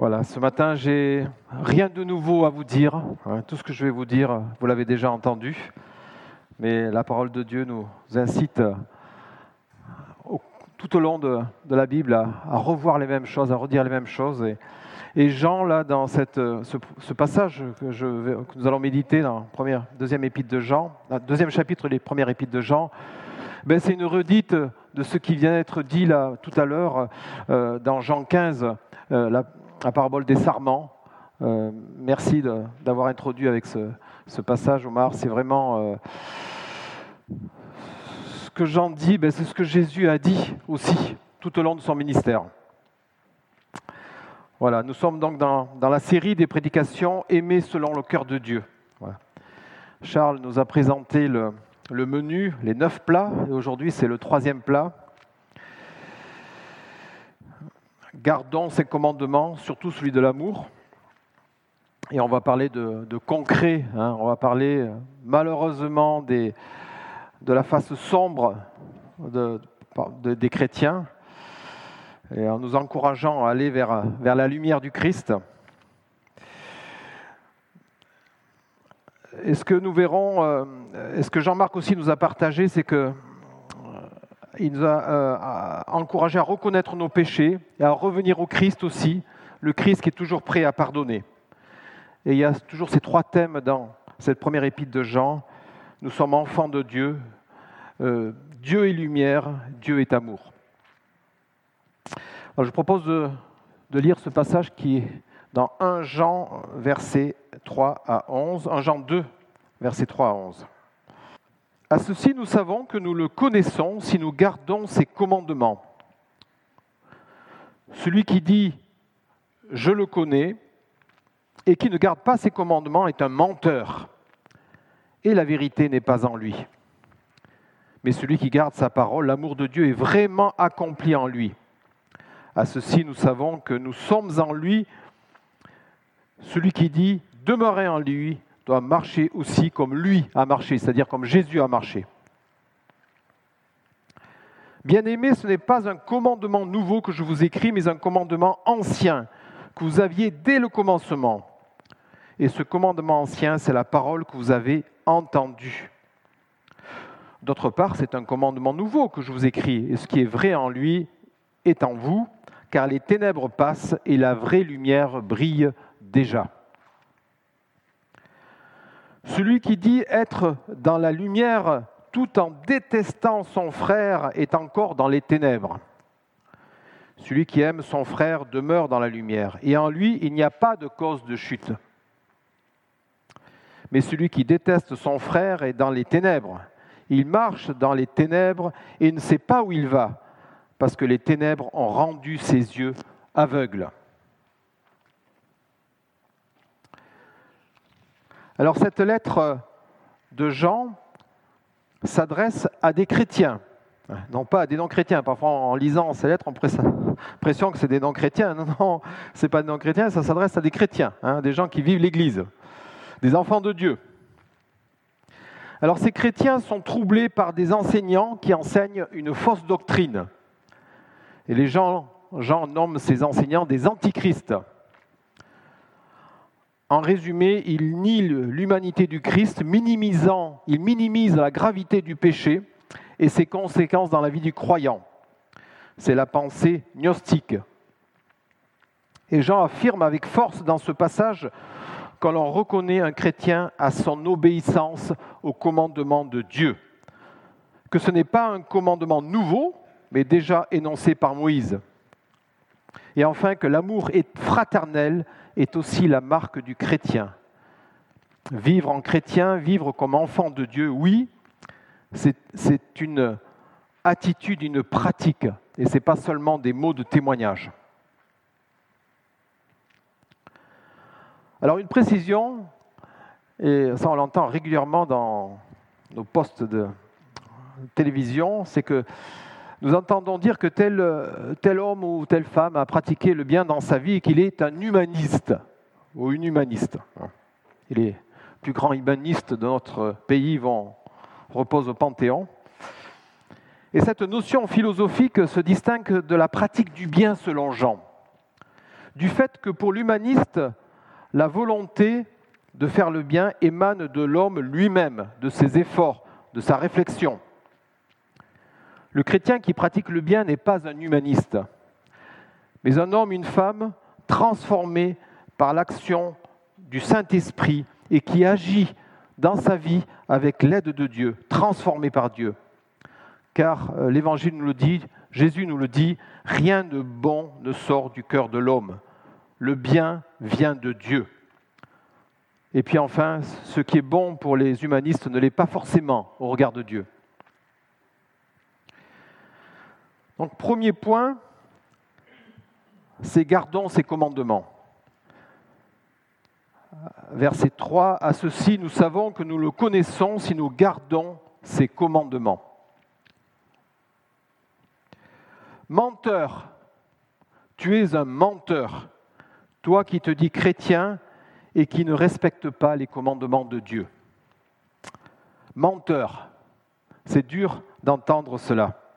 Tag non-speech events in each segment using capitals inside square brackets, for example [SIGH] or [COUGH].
Voilà, ce matin, j'ai rien de nouveau à vous dire. Hein. Tout ce que je vais vous dire, vous l'avez déjà entendu. Mais la parole de Dieu nous incite tout au long de, la Bible à, revoir les mêmes choses, à redire les mêmes choses. Et, Jean, là, dans cette, ce, passage que, nous allons méditer dans le deuxième épître de Jean, deuxième chapitre des premières épîtres de Jean, ben, c'est une redite de ce qui vient d'être dit là tout à l'heure euh, dans Jean 15, euh, la, la parabole des sarments. Euh, merci d'avoir introduit avec ce, passage, Omar. C'est vraiment euh, ce que Jean dit, ben, c'est ce que Jésus a dit aussi tout au long de son ministère. Voilà, nous sommes donc dans, la série des prédications aimées selon le cœur de Dieu. Charles nous a présenté le, le menu, les neuf plats, et aujourd'hui c'est le troisième plat. Gardons ces commandements, surtout celui de l'amour. Et on va parler de, concret, hein. on va parler euh, malheureusement de la face sombre des chrétiens, et en nous encourageant à aller vers, vers la lumière du Christ. Et ce que nous verrons, euh, et ce que Jean-Marc aussi nous a partagé, c'est que il nous a euh, encouragé à reconnaître nos péchés et à revenir au Christ aussi, le Christ qui est toujours prêt à pardonner. Et il y a toujours ces trois thèmes dans cette première épître de Jean. Nous sommes enfants de Dieu, euh, Dieu est lumière, Dieu est amour. Alors je propose de, de, lire ce passage qui est dans 1 Jean, versets 3 à 11, 1 Jean 2, versets 3 à 11. À ceci, nous savons que nous le connaissons si nous gardons ses commandements. Celui qui dit ⁇ Je le connais ⁇ et qui ne garde pas ses commandements est un menteur, et la vérité n'est pas en lui. Mais celui qui garde sa parole, l'amour de Dieu est vraiment accompli en lui. À ceci, nous savons que nous sommes en lui. Celui qui dit ⁇ Demeurez en lui, doit marcher aussi comme lui a marché, c'est-à-dire comme Jésus a marché. Bien-aimés, ce n'est pas un commandement nouveau que je vous écris, mais un commandement ancien que vous aviez dès le commencement. Et ce commandement ancien, c'est la parole que vous avez entendue. D'autre part, c'est un commandement nouveau que je vous écris, et ce qui est vrai en lui est en vous, car les ténèbres passent et la vraie lumière brille déjà. Celui qui dit être dans la lumière tout en détestant son frère est encore dans les ténèbres. Celui qui aime son frère demeure dans la lumière, et en lui il n'y a pas de cause de chute. Mais celui qui déteste son frère est dans les ténèbres. Il marche dans les ténèbres et ne sait pas où il va, parce que les ténèbres ont rendu ses yeux aveugles. Alors cette lettre de Jean s'adresse à des chrétiens, non pas à des non-chrétiens. Parfois en lisant ces lettres, on a l'impression que c'est des non-chrétiens. Non, non, ce n'est pas des non-chrétiens, ça s'adresse à des chrétiens, hein, des gens qui vivent l'Église, des enfants de Dieu. Alors ces chrétiens sont troublés par des enseignants qui enseignent une fausse doctrine. Et les gens, Jean nomme ces enseignants des antichrists. En résumé, il nie l'humanité du Christ, minimisant, il minimise la gravité du péché et ses conséquences dans la vie du croyant. C'est la pensée gnostique. Et Jean affirme avec force dans ce passage que l'on reconnaît un chrétien à son obéissance au commandement de Dieu, que ce n'est pas un commandement nouveau, mais déjà énoncé par Moïse. Et enfin que l'amour est fraternel est aussi la marque du chrétien. Vivre en chrétien, vivre comme enfant de Dieu, oui, c'est une attitude, une pratique, et ce n'est pas seulement des mots de témoignage. Alors une précision, et ça on l'entend régulièrement dans nos postes de télévision, c'est que nous entendons dire que tel, tel homme ou telle femme a pratiqué le bien dans sa vie et qu'il est un humaniste ou une humaniste. Et les plus grands humanistes de notre pays vont, reposent au Panthéon. Et cette notion philosophique se distingue de la pratique du bien selon Jean. du fait que pour l'humaniste, la volonté de faire le bien émane de l'homme lui-même, de ses efforts, de sa réflexion. Le chrétien qui pratique le bien n'est pas un humaniste, mais un homme, une femme transformés par l'action du Saint-Esprit et qui agit dans sa vie avec l'aide de Dieu, transformé par Dieu. Car euh, l'Évangile nous le dit, Jésus nous le dit, rien de bon ne sort du cœur de l'homme. Le bien vient de Dieu. Et puis enfin, ce qui est bon pour les humanistes ne l'est pas forcément au regard de Dieu. Donc premier point, c'est gardons ses commandements. Verset 3, à ceci nous savons que nous le connaissons si nous gardons ses commandements. Menteur, tu es un menteur, toi qui te dis chrétien et qui ne respecte pas les commandements de Dieu. Menteur, c'est dur d'entendre cela.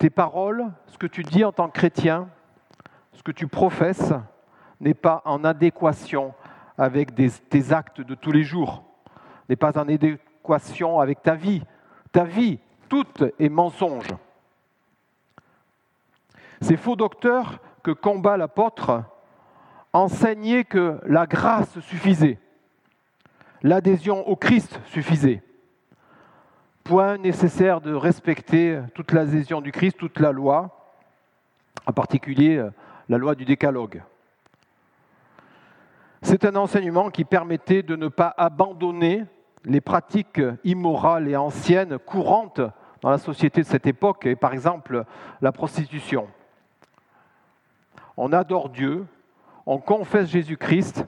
Tes paroles, ce que tu dis en tant que chrétien, ce que tu professes, n'est pas en adéquation avec tes actes de tous les jours, n'est pas en adéquation avec ta vie. Ta vie, toute est mensonge. Ces faux docteurs que combat l'apôtre enseignaient que la grâce suffisait, l'adhésion au Christ suffisait. Point nécessaire de respecter toute l'adhésion du Christ, toute la loi, en particulier la loi du décalogue. C'est un enseignement qui permettait de ne pas abandonner les pratiques immorales et anciennes courantes dans la société de cette époque, et par exemple la prostitution. On adore Dieu, on confesse Jésus-Christ,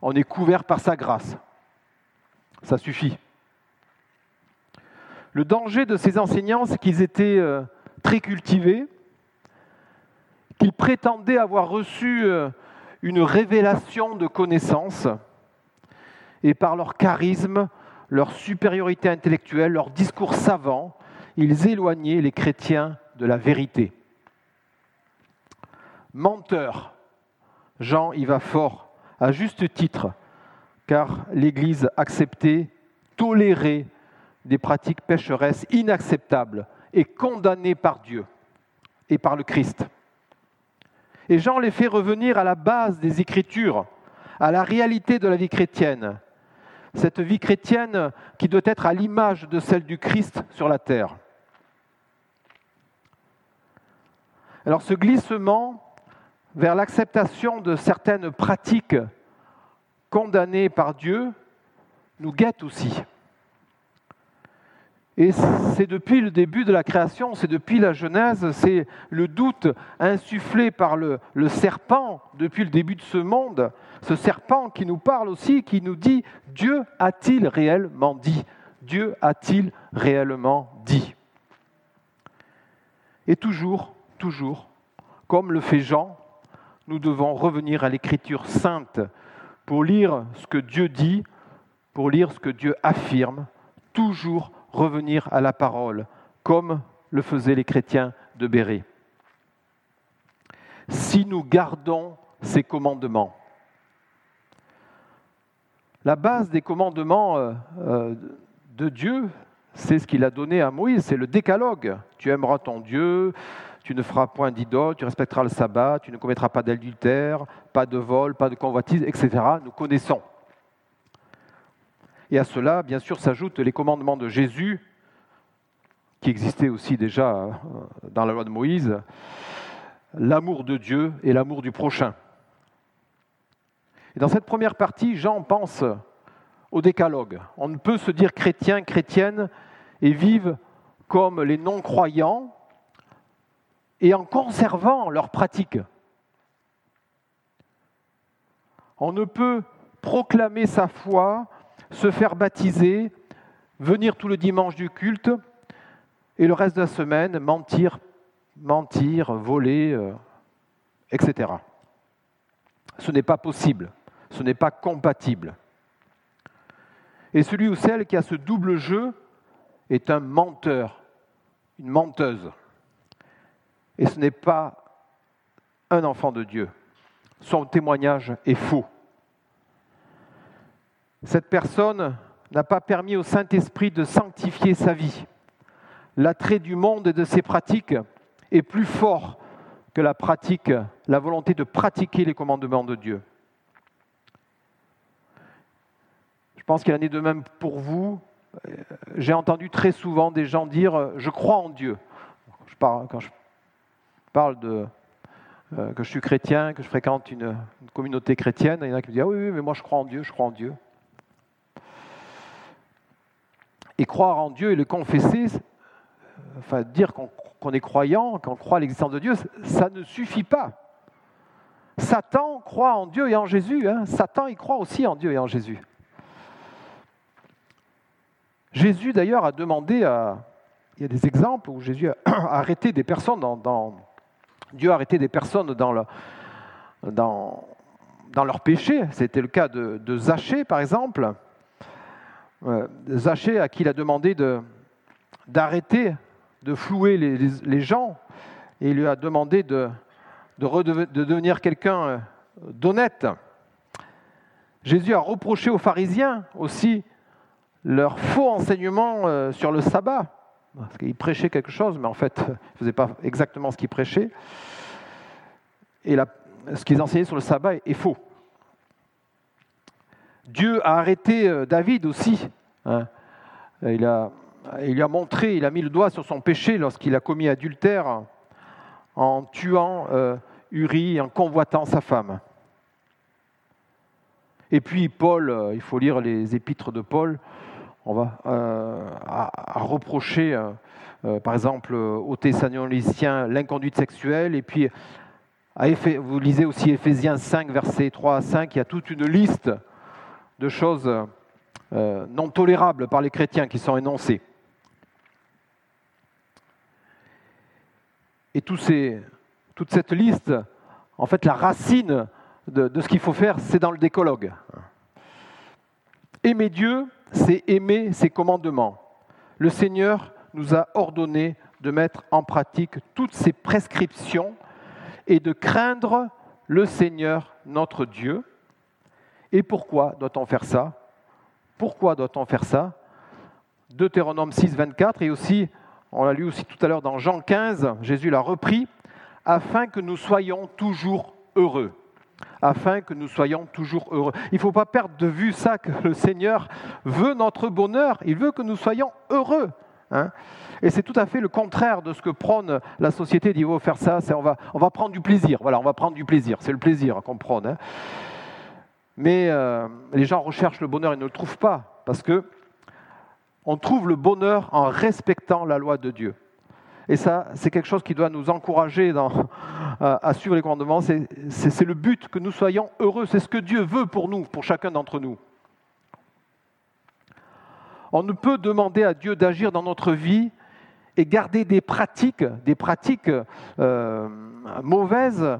on est couvert par sa grâce. Ça suffit. Le danger de ces enseignants, c'est qu'ils étaient euh, très cultivés, qu'ils prétendaient avoir reçu euh, une révélation de connaissances, et par leur charisme, leur supériorité intellectuelle, leur discours savant, ils éloignaient les chrétiens de la vérité. Menteur, Jean y va fort, à juste titre, car l'Église acceptait, tolérait des pratiques pécheresses inacceptables et condamnées par Dieu et par le Christ. Et Jean les fait revenir à la base des Écritures, à la réalité de la vie chrétienne. Cette vie chrétienne qui doit être à l'image de celle du Christ sur la terre. Alors ce glissement vers l'acceptation de certaines pratiques condamnées par Dieu nous guette aussi. Et c'est depuis le début de la création, c'est depuis la Genèse, c'est le doute insufflé par le, serpent depuis le début de ce monde, ce serpent qui nous parle aussi, qui nous dit, Dieu a-t-il réellement dit? Dieu a-t-il réellement dit? Et toujours, toujours, comme le fait Jean, nous devons revenir à l'écriture sainte pour lire ce que Dieu dit, pour lire ce que Dieu affirme, toujours revenir à la parole, comme le faisaient les chrétiens de Béret. Si nous gardons ces commandements, la base des commandements euh, euh, de Dieu, c'est ce qu'il a donné à Moïse, c'est le décalogue. Tu aimeras ton Dieu, tu ne feras point d'idole, tu respecteras le sabbat, tu ne commettras pas d'adultère, pas de vol, pas de convoitise, etc. Nous connaissons. Et à cela, bien sûr, s'ajoutent les commandements de Jésus, qui existaient aussi déjà euh, dans la loi de Moïse, l'amour de Dieu et l'amour du prochain. Et dans cette première partie, Jean pense au décalogue. On ne peut se dire chrétien, chrétienne et vivre comme les non-croyants et en conservant leurs pratiques. On ne peut proclamer sa foi se faire baptiser, venir tout le dimanche du culte, et le reste de la semaine, mentir, mentir, voler, euh, etc. Ce n'est pas possible, ce n'est pas compatible. Et celui ou celle qui a ce double jeu est un menteur, une menteuse. Et ce n'est pas un enfant de Dieu. Son témoignage est faux. Cette personne n'a pas permis au Saint-Esprit de sanctifier sa vie. L'attrait du monde et de ses pratiques est plus fort que la pratique, la volonté de pratiquer les commandements de Dieu. Je pense qu'il en est de même pour vous. J'ai entendu très souvent des gens dire Je crois en Dieu. quand je parle de, euh, que je suis chrétien, que je fréquente une, communauté chrétienne, il y en a qui me disent Ah oui, oui, mais moi je crois en Dieu, je crois en Dieu. Et croire en Dieu et le confesser, enfin dire qu'on est croyant, qu'on croit à l'existence de Dieu, ça ne suffit pas. Satan croit en Dieu et en Jésus. Hein. Satan, il croit aussi en Dieu et en Jésus. Jésus, d'ailleurs, a demandé à... Il y a des exemples où Jésus a [COUGHS] arrêté des personnes dans, Dieu a arrêté des personnes dans, le, dans, dans leur péché. C'était le cas de, de Zachée, par exemple. Euh, Zachée à qui il a demandé d'arrêter de, flouer les, gens et il lui a demandé de, de, devenir quelqu'un euh, d'honnête. Jésus a reproché aux pharisiens aussi leur faux enseignement euh, sur le sabbat, parce qu'ils prêchaient quelque chose, mais en fait, [LAUGHS] ils ne faisaient pas exactement ce qu'ils prêchaient. Et ce qu'ils enseignaient sur le sabbat est faux. Dieu a arrêté euh, David aussi. Hein. Il, a, a montré, il a mis le doigt sur son péché lorsqu'il a commis adultère en tuant euh, Uri, en convoitant sa femme. Et puis Paul, euh, il faut lire les épîtres de Paul, on va reprocher, par exemple, aux Thessaloniciens l'inconduite sexuelle, et puis vous lisez aussi Ephésiens 5, versets 3 à 5, il y a toute une liste de choses euh, non tolérables par les chrétiens qui sont énoncées. Et toute cette liste, en fait, la racine de, de ce qu'il faut faire, c'est dans le décologue. Aimer Dieu, c'est aimer ses commandements. Le Seigneur nous a ordonné de mettre en pratique toutes ses prescriptions et de craindre le Seigneur notre Dieu et pourquoi doit-on faire ça? Pourquoi doit-on faire ça? Deutéronome 6, 24, et aussi, on l'a lu aussi tout à l'heure dans Jean 15, Jésus l'a repris, afin que nous soyons toujours heureux. Afin que nous soyons toujours heureux. Il ne faut pas perdre de vue ça, que le Seigneur veut notre bonheur, il veut que nous soyons heureux. Hein. et c'est tout à fait le contraire de ce que prône la société. Il faut faire ça, on va, on va prendre du plaisir. Voilà, on va prendre du plaisir. C'est le plaisir qu'on prône. Hein. Mais euh, les gens recherchent le bonheur et ne le trouvent pas, parce que on trouve le bonheur en respectant la loi de Dieu. Et ça, c'est quelque chose qui doit nous encourager [LAUGHS] à suivre les commandements. C'est le but, que nous soyons heureux. C'est ce que Dieu veut pour nous, pour chacun d'entre nous. On ne peut demander à Dieu d'agir dans notre vie et garder des pratiques, des pratiques euh, mauvaises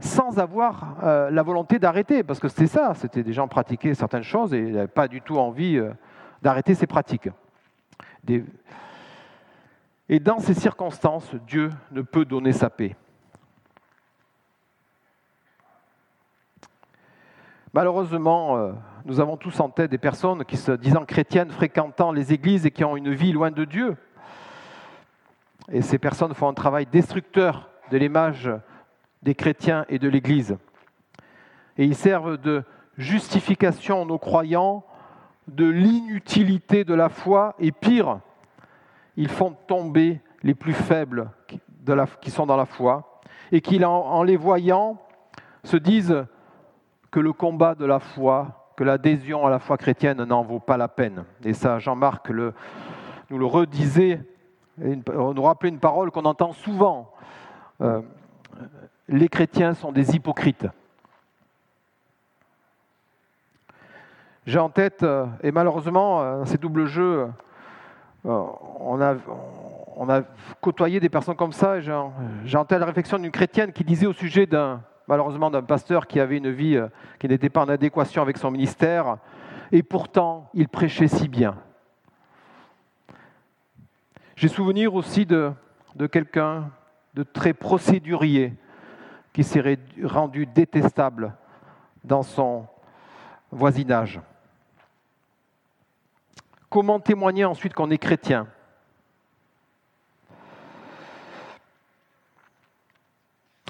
sans avoir euh, la volonté d'arrêter, parce que c'était ça, c'était des gens pratiquaient certaines choses et n'avaient pas du tout envie euh, d'arrêter ces pratiques. Et dans ces circonstances, Dieu ne peut donner sa paix. Malheureusement, euh, nous avons tous en tête des personnes qui se disant chrétiennes, fréquentant les églises et qui ont une vie loin de Dieu. Et ces personnes font un travail destructeur de l'image des chrétiens et de l'Église. Et ils servent de justification nos croyants de l'inutilité de la foi et pire, ils font tomber les plus faibles qui sont dans la foi et qui, en, les voyant, se disent que le combat de la foi, que l'adhésion à la foi chrétienne n'en vaut pas la peine. Et ça, Jean-Marc nous le redisait, nous rappelait une parole qu'on entend souvent. Euh, les chrétiens sont des hypocrites. J'ai en tête, euh, et malheureusement, euh, ces doubles jeux, euh, on a, côtoyé des personnes comme ça. J'ai en tête la réflexion d'une chrétienne qui disait au sujet d'un, malheureusement, d'un pasteur qui avait une vie qui n'était pas en adéquation avec son ministère, et pourtant, il prêchait si bien. J'ai souvenir aussi de quelqu'un de très procédurier, qui s'est rendu détestable dans son voisinage. Comment témoigner ensuite qu'on est chrétien?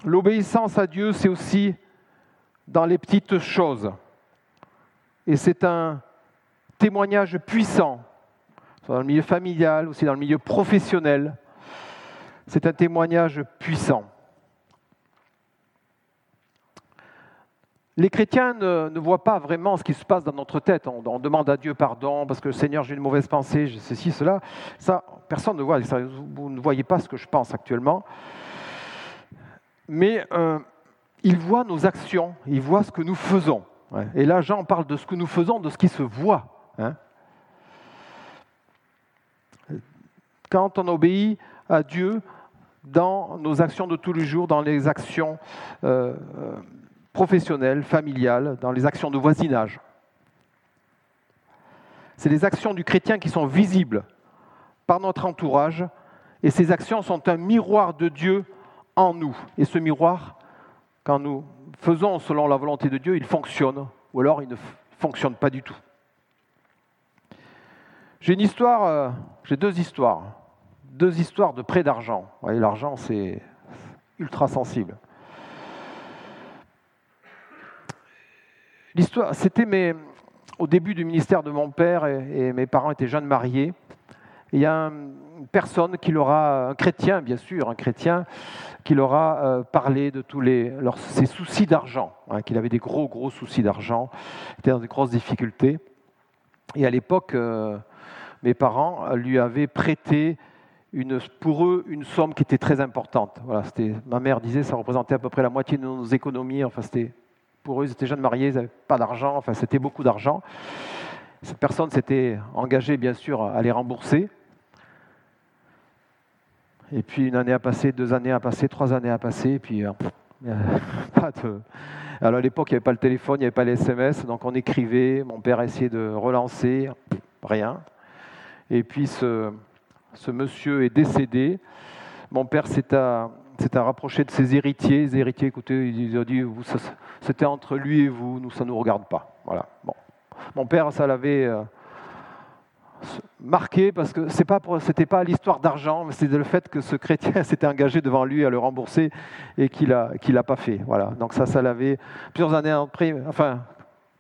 L'obéissance à Dieu, c'est aussi dans les petites choses. Et c'est un témoignage puissant, dans le milieu familial, aussi dans le milieu professionnel. C'est un témoignage puissant. Les chrétiens ne, voient pas vraiment ce qui se passe dans notre tête. On, demande à Dieu pardon parce que Seigneur, j'ai une mauvaise pensée, j'ai ceci, cela. Ça, personne ne voit. vous ne voyez pas ce que je pense actuellement. Mais euh, il voit nos actions, il voit ce que nous faisons. Et là, Jean parle de ce que nous faisons, de ce qui se voit. Hein. Quand on obéit à Dieu dans nos actions de tous les jours, dans les actions euh, euh, professionnelles, familiales, dans les actions de voisinage. C'est les actions du chrétien qui sont visibles par notre entourage, et ces actions sont un miroir de Dieu en nous. Et ce miroir, quand nous faisons selon la volonté de Dieu, il fonctionne, ou alors il ne fonctionne pas du tout. J'ai une histoire, euh, j'ai deux histoires, deux histoires de prêt d'argent. Vous l'argent, c'est ultra sensible. L'histoire, c'était au début du ministère de mon père et, mes parents étaient jeunes mariés. il y a une personne qui leur a, un chrétien bien sûr, un chrétien, qui leur a euh, parlé de tous les, ses soucis d'argent, hein, qu'il avait des gros, gros soucis d'argent, était dans de grosses difficultés. Et à l'époque, euh, mes parents lui avaient prêté une, pour eux une somme qui était très importante. Voilà, ma mère disait ça représentait à peu près la moitié de nos économies. Enfin, c'était, pour eux, ils étaient jeunes mariés, ils n'avaient pas d'argent, enfin, c'était beaucoup d'argent. Cette personne s'était engagée, bien sûr, à les rembourser. Et puis une année a passé, deux années a passé, trois années a passé, et puis euh, [LAUGHS] pas de... Alors à l'époque, il n'y avait pas le téléphone, il n'y avait pas les SMS, donc on écrivait, mon père a essayé de relancer, rien. Et puis ce, monsieur est décédé. Mon père s'est rapproché de ses héritiers. Les héritiers, écoutez, ils ont dit, c'était entre lui et vous, nous, ça ne nous regarde pas. Voilà. Bon. Mon père, ça l'avait... Euh, marqué parce que ce n'était pas, l'histoire d'argent, mais c'était le fait que ce chrétien [LAUGHS] s'était engagé devant lui à le rembourser et qu'il n'a qu'il pas fait. Voilà. Donc ça, ça l'avait plusieurs années après, enfin,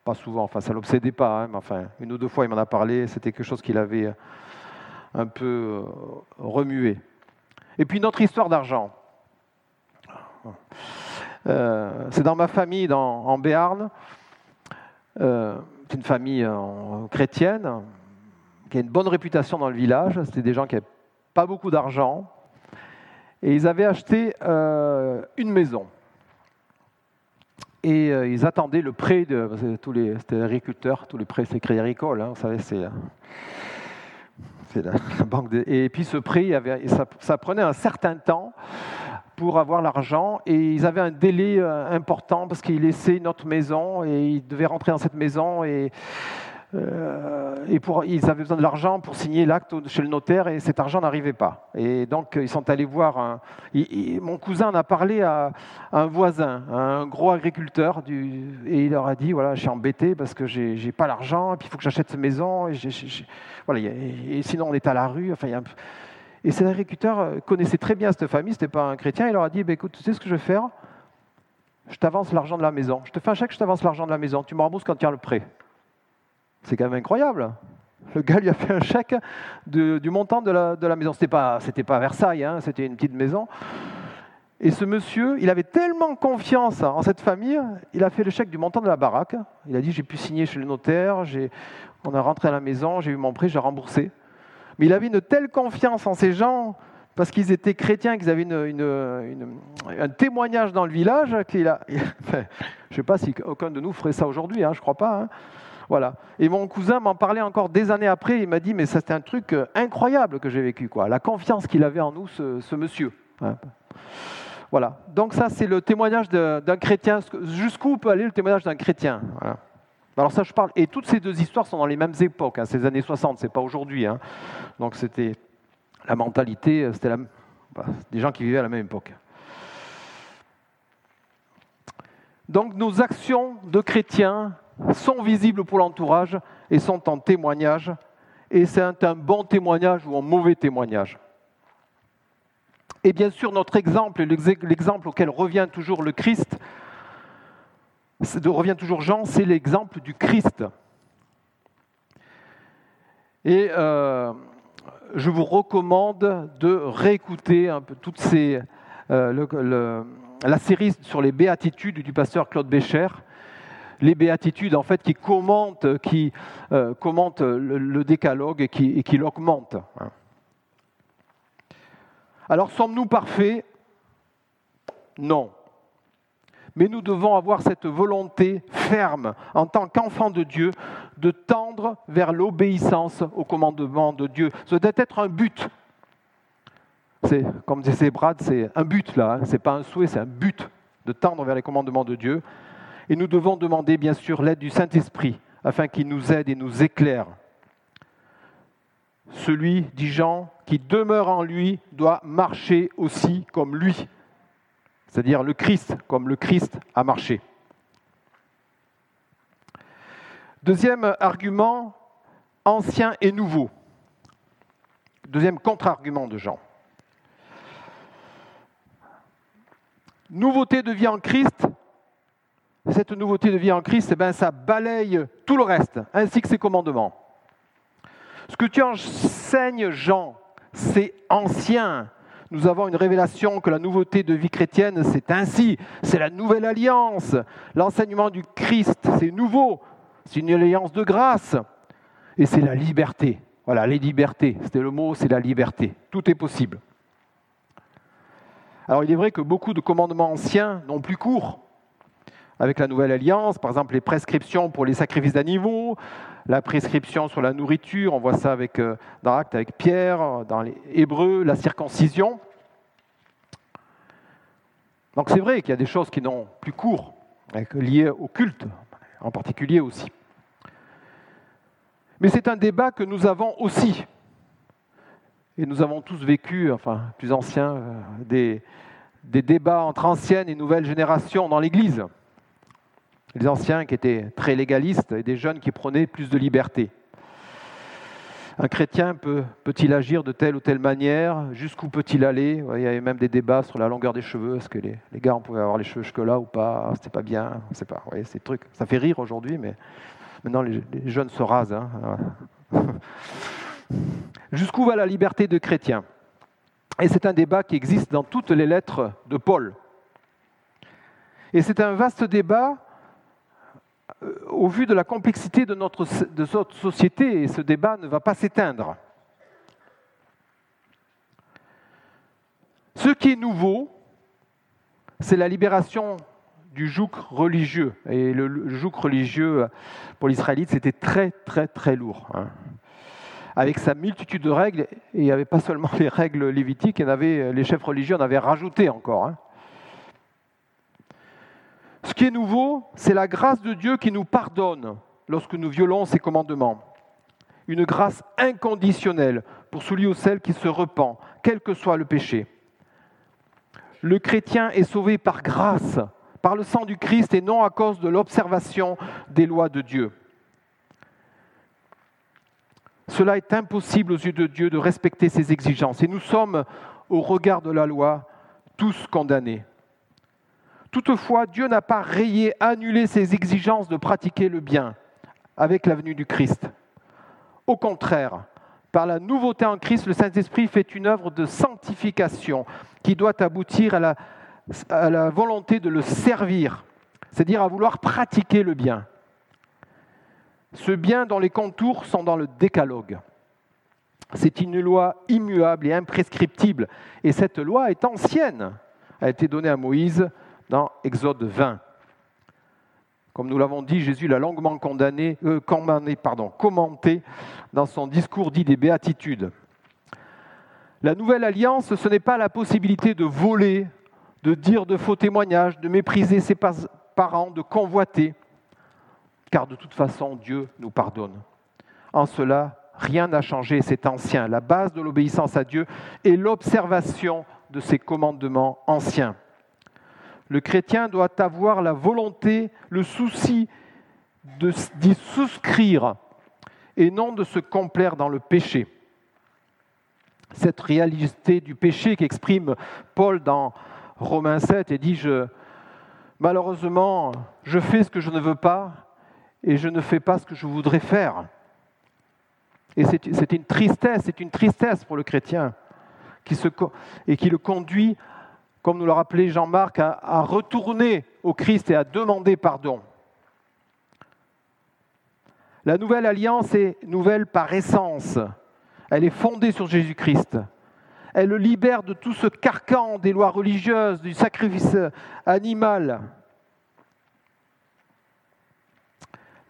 pas souvent, enfin, ça l'obsédait pas, hein, mais enfin, une ou deux fois il m'en a parlé, c'était quelque chose qu'il avait un peu euh, remué. Et puis notre histoire d'argent. Euh, c'est dans ma famille dans, en Béarn. Euh, c'est une famille chrétienne qui a une bonne réputation dans le village. C'était des gens qui n'avaient pas beaucoup d'argent. Et ils avaient acheté euh, une maison. Et euh, ils attendaient le prêt de. tous les, c'était agriculteurs, tous les prêts, c'est Crédit Agricole, hein, vous savez, c'est. la, banque et puis ce prêt, ça, prenait un certain temps pour avoir l'argent et ils avaient un délai euh, important parce qu'ils laissaient notre maison et ils devaient rentrer dans cette maison et euh, et pour, ils avaient besoin de l'argent pour signer l'acte chez le notaire et cet argent n'arrivait pas. Et donc ils sont allés voir. Un, mon cousin en a parlé à, un voisin, un gros agriculteur, et il leur a dit voilà, je suis embêté parce que j'ai, pas l'argent, et puis il faut que j'achète cette maison, et, et, sinon on est à la rue. Enfin, et cet agriculteur euh, connaissait très bien cette famille, c'était pas un chrétien. Il leur a dit bah, écoute, tu sais ce que je vais faire? Je t'avance l'argent de la maison. Je te fais un chèque, je t'avance l'argent de la maison. Tu me rembourses quand tu as le prêt. C'est quand même incroyable. Le gars lui a fait un chèque du montant de la, de la maison. Ce n'était pas, pas Versailles, hein, c'était une petite maison. Et ce monsieur, il avait tellement confiance en cette famille, il a fait le chèque du montant de la baraque. Il a dit J'ai pu signer chez le notaire, on a rentré à la maison, j'ai eu mon prêt, j'ai remboursé. Mais il avait une telle confiance en ces gens, parce qu'ils étaient chrétiens, qu'ils avaient un témoignage dans le village, qu'il a. [LAUGHS] je ne sais pas si aucun de nous ferait ça aujourd'hui, hein, je ne crois pas. Hein. Voilà. Et mon cousin m'en parlait encore des années après. Il m'a dit, mais c'était un truc euh, incroyable que j'ai vécu, quoi. La confiance qu'il avait en nous, ce, monsieur. Hein. Voilà. Donc ça, c'est le témoignage d'un chrétien. Jusqu'où peut aller le témoignage d'un chrétien Alors ça, je parle. Et toutes ces deux histoires sont dans les mêmes époques. Hein. Ces années 60, c'est pas aujourd'hui. Hein. Donc c'était la mentalité, c'était la... des gens qui vivaient à la même époque. Donc nos actions de chrétiens sont visibles pour l'entourage et sont en témoignage. Et c'est un bon témoignage ou un mauvais témoignage. Et bien sûr, notre exemple, l'exemple auquel revient toujours le Christ, revient toujours Jean, c'est l'exemple du Christ. Et euh, je vous recommande de réécouter un peu toutes ces, euh, la série sur les béatitudes du pasteur Claude Bécher. Les béatitudes, en fait, qui commentent, qui, euh, le, décalogue et qui, et qui l'augmentent. Alors, sommes-nous parfaits? Non. Mais nous devons avoir cette volonté ferme, en tant qu'enfants de Dieu, de tendre vers l'obéissance au commandement de Dieu. Ce doit être un but. C'est, comme disait Brad, c'est un but là, hein. ce n'est pas un souhait, c'est un but de tendre vers les commandements de Dieu. Et nous devons demander bien sûr l'aide du Saint-Esprit afin qu'il nous aide et nous éclaire. Celui, dit Jean, qui demeure en lui doit marcher aussi comme lui, c'est-à-dire le Christ, comme le Christ a marché. Deuxième argument, ancien et nouveau. Deuxième contre-argument de Jean. Nouveauté de vie en Christ, cette nouveauté de vie en Christ, eh ben, ça balaye tout le reste, ainsi que ses commandements. Ce que tu enseignes, Jean, c'est ancien. Nous avons une révélation que la nouveauté de vie chrétienne, c'est ainsi. C'est la nouvelle alliance. L'enseignement du Christ, c'est nouveau. C'est une alliance de grâce. Et c'est la liberté. Voilà, les libertés. C'était le mot, c'est la liberté. Tout est possible. Alors il est vrai que beaucoup de commandements anciens n'ont plus cours avec la nouvelle alliance, par exemple les prescriptions pour les sacrifices d'animaux, la prescription sur la nourriture, on voit ça avec, euh, dans avec Pierre, dans les Hébreux, la circoncision. Donc c'est vrai qu'il y a des choses qui n'ont plus cours, liées au culte en particulier aussi. Mais c'est un débat que nous avons aussi. Et nous avons tous vécu, enfin plus anciens, euh, des, des débats entre anciennes et nouvelles générations dans l'Église les anciens qui étaient très légalistes et des jeunes qui prenaient plus de liberté. Un chrétien peut, il agir de telle ou telle manière? Jusqu'où peut-il aller? Il y avait même des débats sur la longueur des cheveux. Est-ce que les, gars, on pouvait avoir les cheveux jusque-là ou pas? C'était pas bien. On sait pas. Vous voyez, ces trucs. Ça fait rire aujourd'hui, mais maintenant les, jeunes se rasent. Hein. Jusqu'où va la liberté de chrétien? Et c'est un débat qui existe dans toutes les lettres de Paul. Et c'est un vaste débat au vu de la complexité de notre, société, ce débat ne va pas s'éteindre. Ce qui est nouveau, c'est la libération du joug religieux. Et le joug religieux pour l'Israélite, c'était très, très, très lourd. Hein. Avec sa multitude de règles, il n'y avait pas seulement [LAUGHS] les règles lévitiques, il avait, les chefs religieux en avaient rajouté encore. Ce qui est nouveau, c'est la grâce de Dieu qui nous pardonne lorsque nous violons ses commandements. Une grâce inconditionnelle pour celui ou celle qui se repent, quel que soit le péché. Le chrétien est sauvé par grâce, par le sang du Christ et non à cause de l'observation des lois de Dieu. Cela est impossible aux yeux de Dieu de respecter ses exigences et nous sommes, au regard de la loi, tous condamnés. Toutefois, Dieu n'a pas rayé, annulé ses exigences de pratiquer le bien avec la venue du Christ. Au contraire, par la nouveauté en Christ, le Saint-Esprit fait une œuvre de sanctification qui doit aboutir à la, volonté de le servir, c'est-à-dire à vouloir pratiquer le bien. Ce bien dont les contours sont dans le décalogue. C'est une loi immuable et imprescriptible, et cette loi est ancienne, a été donnée à Moïse dans Exode 20. Comme nous l'avons dit, Jésus l'a longuement condamné, euh, pardon, commenté dans son discours dit des béatitudes. La nouvelle alliance, ce n'est pas la possibilité de voler, de dire de faux témoignages, de mépriser ses parents, de convoiter, car de toute façon, Dieu nous pardonne. En cela, rien n'a changé, c'est ancien. La base de l'obéissance à Dieu est l'observation de ses commandements anciens. Le chrétien doit avoir la volonté, le souci d'y souscrire et non de se complaire dans le péché. Cette réalité du péché qu'exprime Paul dans Romains 7 et dit je, Malheureusement, je fais ce que je ne veux pas et je ne fais pas ce que je voudrais faire. Et c'est une tristesse, c'est une tristesse pour le chrétien qui se, et qui le conduit, comme nous l'a rappelé Jean-Marc, à, retourner au Christ et à demander pardon. La nouvelle alliance est nouvelle par essence. Elle est fondée sur Jésus-Christ. Elle le libère de tout ce carcan des lois religieuses, du sacrifice animal.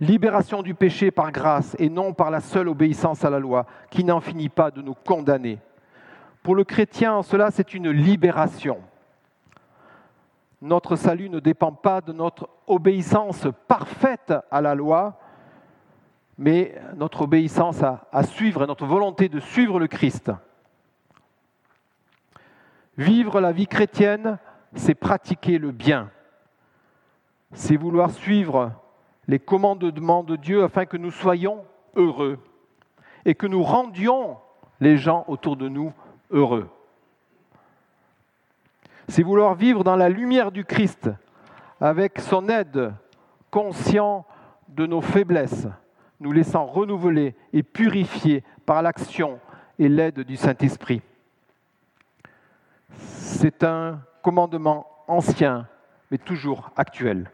Libération du péché par grâce et non par la seule obéissance à la loi, qui n'en finit pas de nous condamner. Pour le chrétien, cela, c'est une libération. Notre salut ne dépend pas de notre obéissance parfaite à la loi, mais notre obéissance à, à suivre, notre volonté de suivre le Christ. Vivre la vie chrétienne, c'est pratiquer le bien. C'est vouloir suivre les commandements de Dieu afin que nous soyons heureux et que nous rendions les gens autour de nous heureux. C'est vouloir vivre dans la lumière du Christ avec son aide, conscient de nos faiblesses, nous laissant renouveler et purifier par l'action et l'aide du Saint-Esprit. C'est un commandement ancien, mais toujours actuel.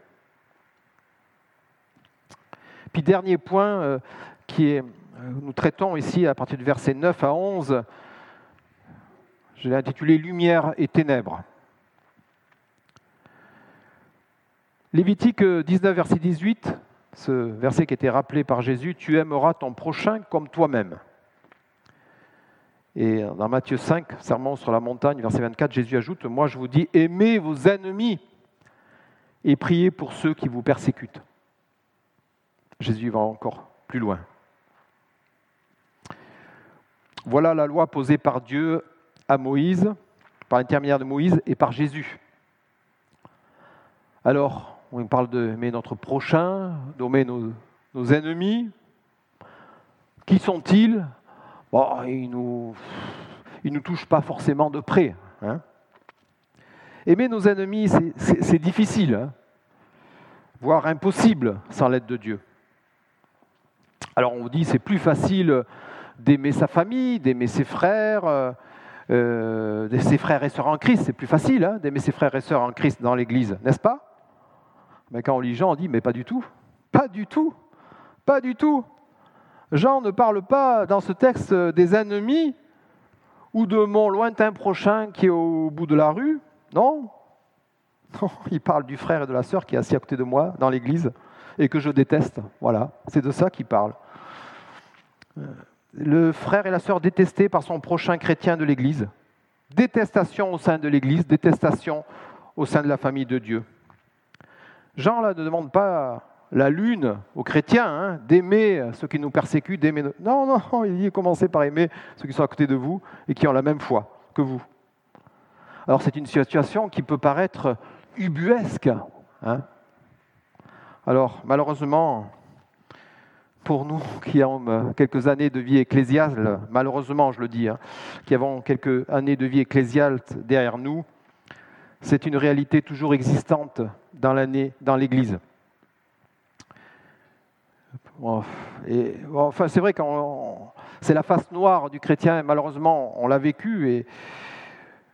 Puis dernier point euh, qui est, euh, nous traitons ici à partir du verset 9 à 11, je l'ai intitulé Lumière et ténèbres. Lévitique 19, verset 18, ce verset qui était rappelé par Jésus, Tu aimeras ton prochain comme toi-même. Et dans Matthieu 5, Sermon sur la montagne, verset 24, Jésus ajoute, Moi je vous dis, aimez vos ennemis et priez pour ceux qui vous persécutent. Jésus va encore plus loin. Voilà la loi posée par Dieu à Moïse, par l'intermédiaire de Moïse et par Jésus. Alors, on parle d'aimer notre prochain, d'aimer nos, ennemis. Qui sont-ils? Bon, Ils ne nous touchent pas forcément de près. Hein. Aimer nos ennemis, c'est difficile, hein. voire impossible sans l'aide de Dieu. Alors on vous dit c'est plus facile d'aimer sa famille, d'aimer ses frères, euh, euh, ses frères et sœurs en Christ. C'est plus facile hein, d'aimer ses frères et sœurs en Christ dans l'Église, n'est-ce pas? Mais quand on lit Jean, on dit mais pas du tout, pas du tout, pas du tout. Jean ne parle pas dans ce texte des ennemis ou de mon lointain prochain qui est au bout de la rue, non. Non, il parle du frère et de la sœur qui est assis à côté de moi dans l'église et que je déteste. Voilà, c'est de ça qu'il parle le frère et la sœur détestés par son prochain chrétien de l'Église. Détestation au sein de l'Église, détestation au sein de la famille de Dieu. Jean là, ne demande pas la lune aux chrétiens hein, d'aimer ceux qui nous persécutent, d'aimer. Non, non, [LAUGHS] il dit commencez par aimer ceux qui sont à côté de vous et qui ont la même foi que vous. Alors c'est une situation qui peut paraître ubuesque. Hein. Alors malheureusement, pour nous qui avons euh, quelques années de vie ecclésiale, malheureusement je le dis, hein, qui avons quelques années de vie ecclésiale derrière nous, c'est une réalité toujours existante dans l'année, dans l'Église. Enfin, c'est vrai que c'est la face noire du chrétien, malheureusement, on l'a vécu et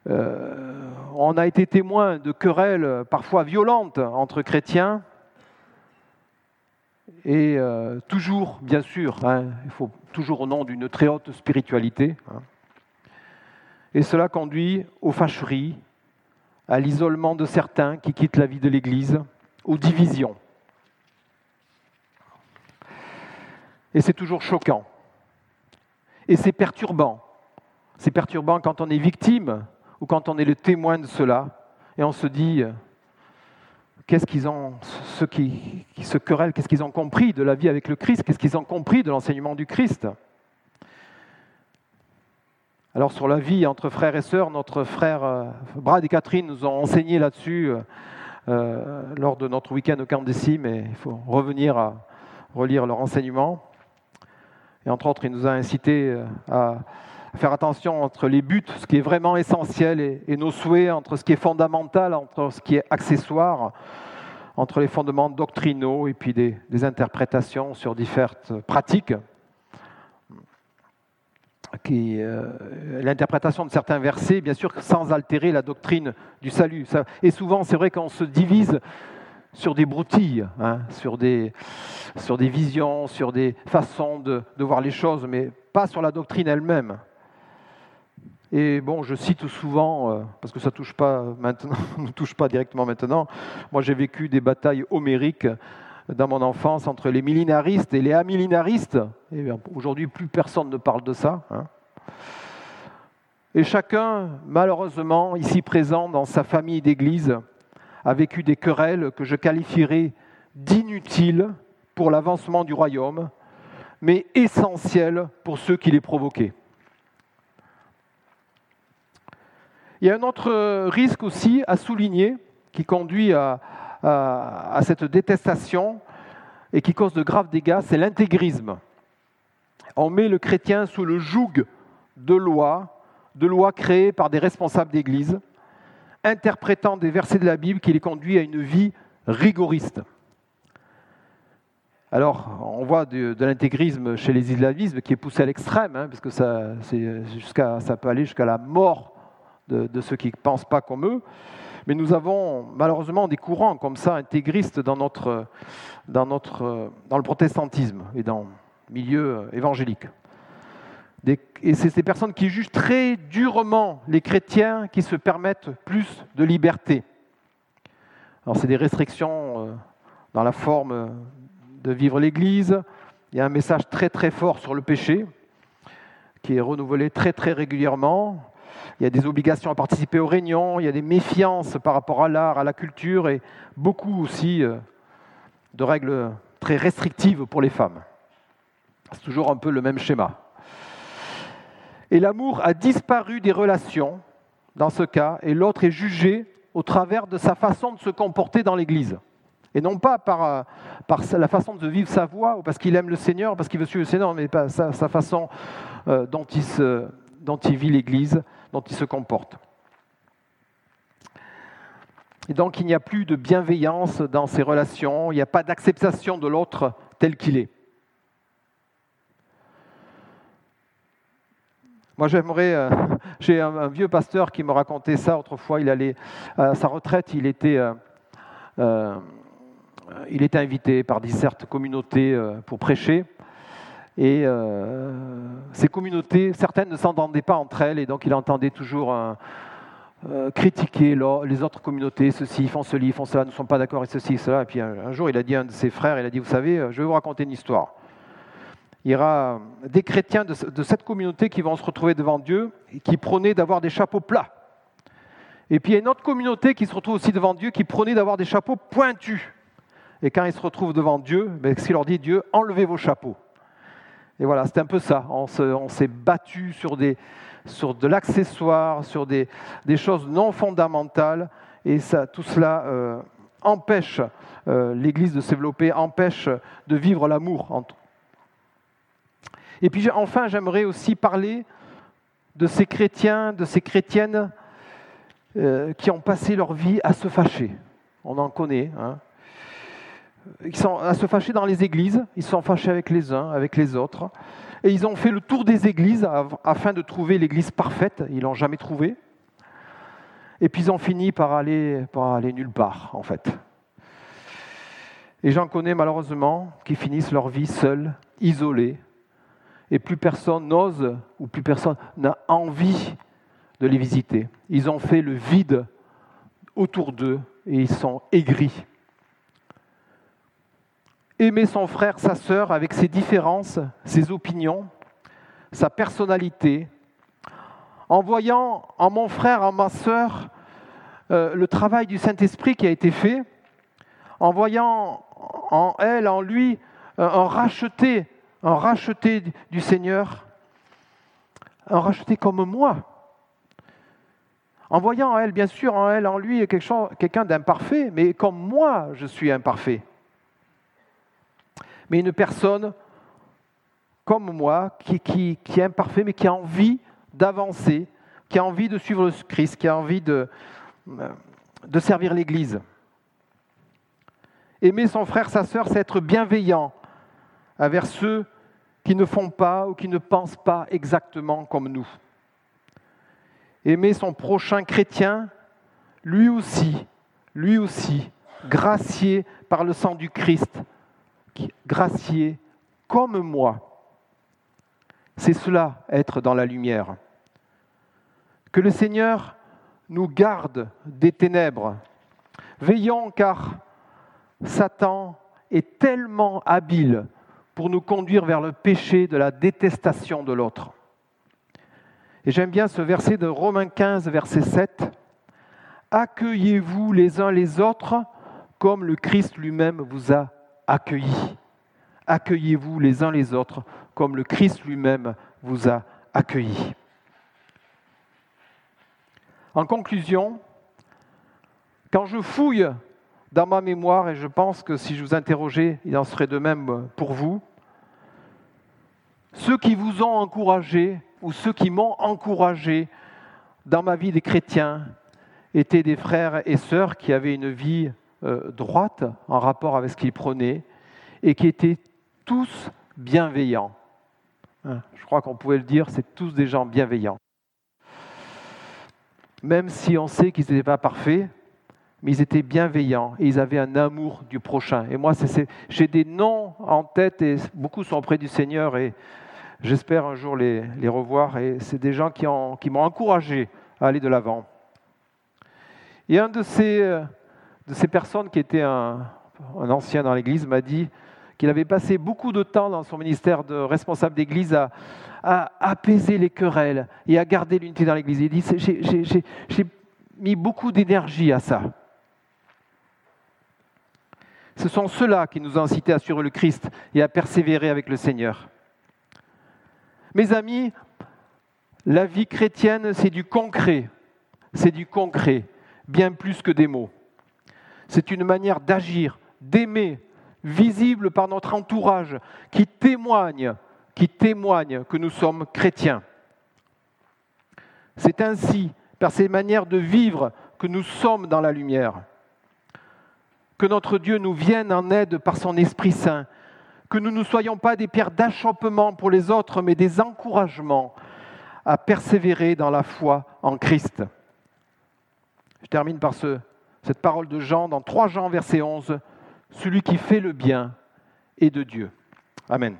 euh, on a été témoin de querelles parfois violentes entre chrétiens et euh, toujours, bien sûr, hein, il faut toujours au nom d'une très haute spiritualité. Hein. et cela conduit aux fâcheries, à l'isolement de certains qui quittent la vie de l'Église, aux divisions. Et c'est toujours choquant. Et c'est perturbant. C'est perturbant quand on est victime ou quand on est le témoin de cela. Et on se dit, qu'est-ce qu'ils ont, ceux qui, se querellent, qu'est-ce qu'ils ont compris de la vie avec le Christ, qu'est-ce qu'ils ont compris de l'enseignement du Christ? Alors sur la vie entre frères et sœurs, notre frère euh, Brad et Catherine nous ont enseigné là-dessus euh, lors de notre week-end au camp d'Essie, mais il faut revenir à relire leur enseignement. Et entre autres, il nous a incité à faire attention entre les buts, ce qui est vraiment essentiel, et, nos souhaits, entre ce qui est fondamental, entre ce qui est accessoire, entre les fondements doctrinaux et puis des, interprétations sur différentes pratiques. Euh, l'interprétation de certains versets, bien sûr, sans altérer la doctrine du salut. et souvent, c'est vrai qu'on se divise sur des broutilles, hein, sur, des, visions, sur des façons de, voir les choses, mais pas sur la doctrine elle-même. Et bon, je cite souvent, euh, parce que ça touche [LAUGHS] ne touche pas directement maintenant, moi j'ai vécu des batailles homériques dans mon enfance entre les millénaristes et les amillénaristes. Aujourd'hui, plus personne ne parle de ça. Hein. Et chacun, malheureusement, ici présent dans sa famille d'église, a vécu des querelles que je qualifierais d'inutiles pour l'avancement du royaume, mais essentielles pour ceux qui les provoquaient. Il y a un autre risque aussi à souligner qui conduit à, cette détestation et qui cause de graves dégâts, c'est l'intégrisme. On met le chrétien sous le joug de lois, de lois créées par des responsables d'Église, interprétant des versets de la Bible qui les conduit à une vie rigoriste. Alors, on voit de, l'intégrisme chez les islamistes qui est poussé à l'extrême, hein, parce que ça, ça peut aller jusqu'à la mort de, ceux qui ne pensent pas comme eux. Mais nous avons malheureusement des courants comme ça, intégristes, dans, notre, dans, notre, dans le protestantisme et dans le milieu évangélique. et c'est ces personnes qui jugent très durement les chrétiens qui se permettent plus de liberté. Alors c'est des restrictions euh, dans la forme de vivre l'Église. Il y a un message très très fort sur le péché qui est renouvelé très très régulièrement il y a des obligations à participer aux réunions, il y a des méfiances par rapport à l'art, à la culture, et beaucoup aussi euh, de règles très restrictives pour les femmes. C'est toujours un peu le même schéma. Et l'amour a disparu des relations dans ce cas, et l'autre est jugé au travers de sa façon de se comporter dans l'Église. Et non pas par, euh, par la façon de vivre sa voix, ou parce qu'il aime le Seigneur, parce qu'il veut suivre le Seigneur, mais pas sa, façon euh, dont, dont il vit l'Église, dont il se comporte. Et donc il n'y a plus de bienveillance dans ces relations, il n'y a pas d'acceptation de l'autre tel qu'il est. Moi j'aimerais, euh, j'ai un, vieux pasteur qui me racontait ça autrefois, il allait à sa retraite, il était, euh, euh, il était invité par diverses communautés pour prêcher. Et euh, ces communautés, certaines ne s'entendaient pas entre elles, et donc il entendait toujours euh, critiquer les autres communautés, ceci, font ceci, font cela, ne sont pas d'accord, et ceci, cela. Et puis un, jour, il a dit à un de ses frères, il a dit, vous savez, je vais vous raconter une histoire. Il y aura des chrétiens de, de cette communauté qui vont se retrouver devant Dieu et qui prônaient d'avoir des chapeaux plats. Et puis il y a une autre communauté qui se retrouve aussi devant Dieu qui prônait d'avoir des chapeaux pointus. Et quand ils se retrouvent devant Dieu, ben, ce qu'il leur dit, Dieu, enlevez vos chapeaux. Et voilà, c'est un peu ça. On, s'est battu sur, des, sur de l'accessoire, sur des, des, choses non fondamentales. Et ça, tout cela euh, empêche euh, l'Église de se développer, empêche de vivre l'amour. Et puis enfin, j'aimerais aussi parler de ces chrétiens, de ces chrétiennes euh, qui ont passé leur vie à se fâcher. On en connaît. Hein. Ils sont à se fâcher dans les églises, ils sont fâchés avec les uns, avec les autres. Et ils ont fait le tour des églises afin de trouver l'église parfaite. Ils l'ont jamais trouvée. Et puis ils ont fini par aller, par aller nulle part, en fait. Et j'en connais malheureusement qui finissent leur vie seuls, isolés, et plus personne n'ose ou plus personne n'a envie de les visiter. Ils ont fait le vide autour d'eux et ils sont aigris aimer son frère, sa sœur, avec ses différences, ses opinions, sa personnalité, en voyant en mon frère, en ma sœur, euh, le travail du Saint-Esprit qui a été fait, en voyant en elle, en lui, euh, un racheté, un racheté du Seigneur, un racheté comme moi, En voyant en elle, bien sûr, en elle, en lui, quelqu'un d'imparfait, mais comme moi, je suis imparfait. Mais une personne comme moi, qui, est imparfait, mais qui a envie d'avancer, qui a envie de suivre le Christ, qui a envie de, de servir l'Église. Aimer son frère, sa sœur, c'est être bienveillant envers ceux qui ne font pas ou qui ne pensent pas exactement comme nous. Aimer son prochain chrétien, lui aussi, lui aussi, gracié par le sang du Christ, gracié comme moi. C'est cela, être dans la lumière. Que le Seigneur nous garde des ténèbres. Veillons car Satan est tellement habile pour nous conduire vers le péché de la détestation de l'autre. Et j'aime bien ce verset de Romains 15, verset 7. Accueillez-vous les uns les autres comme le Christ lui-même vous a accueillis. Accueillez-vous les uns les autres comme le Christ lui-même vous a accueillis. En conclusion, quand je fouille dans ma mémoire, et je pense que si je vous interrogeais, il en serait de même pour vous, ceux qui vous ont encouragé ou ceux qui m'ont encouragé dans ma vie des chrétiens étaient des frères et sœurs qui avaient une vie droite en rapport avec ce qu'ils prenaient et qui étaient tous bienveillants. Hein, je crois qu'on pouvait le dire, c'est tous des gens bienveillants. Même si on sait qu'ils n'étaient pas parfaits, mais ils étaient bienveillants et ils avaient un amour du prochain. Et moi, j'ai des noms en tête et beaucoup sont auprès du Seigneur et j'espère un jour les, revoir. Et c'est des gens qui, m'ont encouragé à aller de l'avant. Et un de ces, de ces personnes qui était un ancien dans l'Église m'a dit, qu'il avait passé beaucoup de temps dans son ministère de responsable d'église à, apaiser les querelles et à garder l'unité dans l'église. Il dit, j'ai mis beaucoup d'énergie à ça. Ce sont ceux-là qui nous ont incités à suivre le Christ et à persévérer avec le Seigneur. Mes amis, la vie chrétienne, c'est du concret. C'est du concret, bien plus que des mots. C'est une manière d'agir, d'aimer, visible par notre entourage, qui témoigne, qui témoigne que nous sommes chrétiens. C'est ainsi, par ces manières de vivre, que nous sommes dans la lumière. Que notre Dieu nous vienne en aide par son Esprit Saint, que nous ne soyons pas des pierres d'achoppement pour les autres, mais des encouragements à persévérer dans la foi en Christ. Je termine par ce, cette parole de Jean dans 3 Jean verset 11. Celui qui fait le bien est de Dieu. Amen.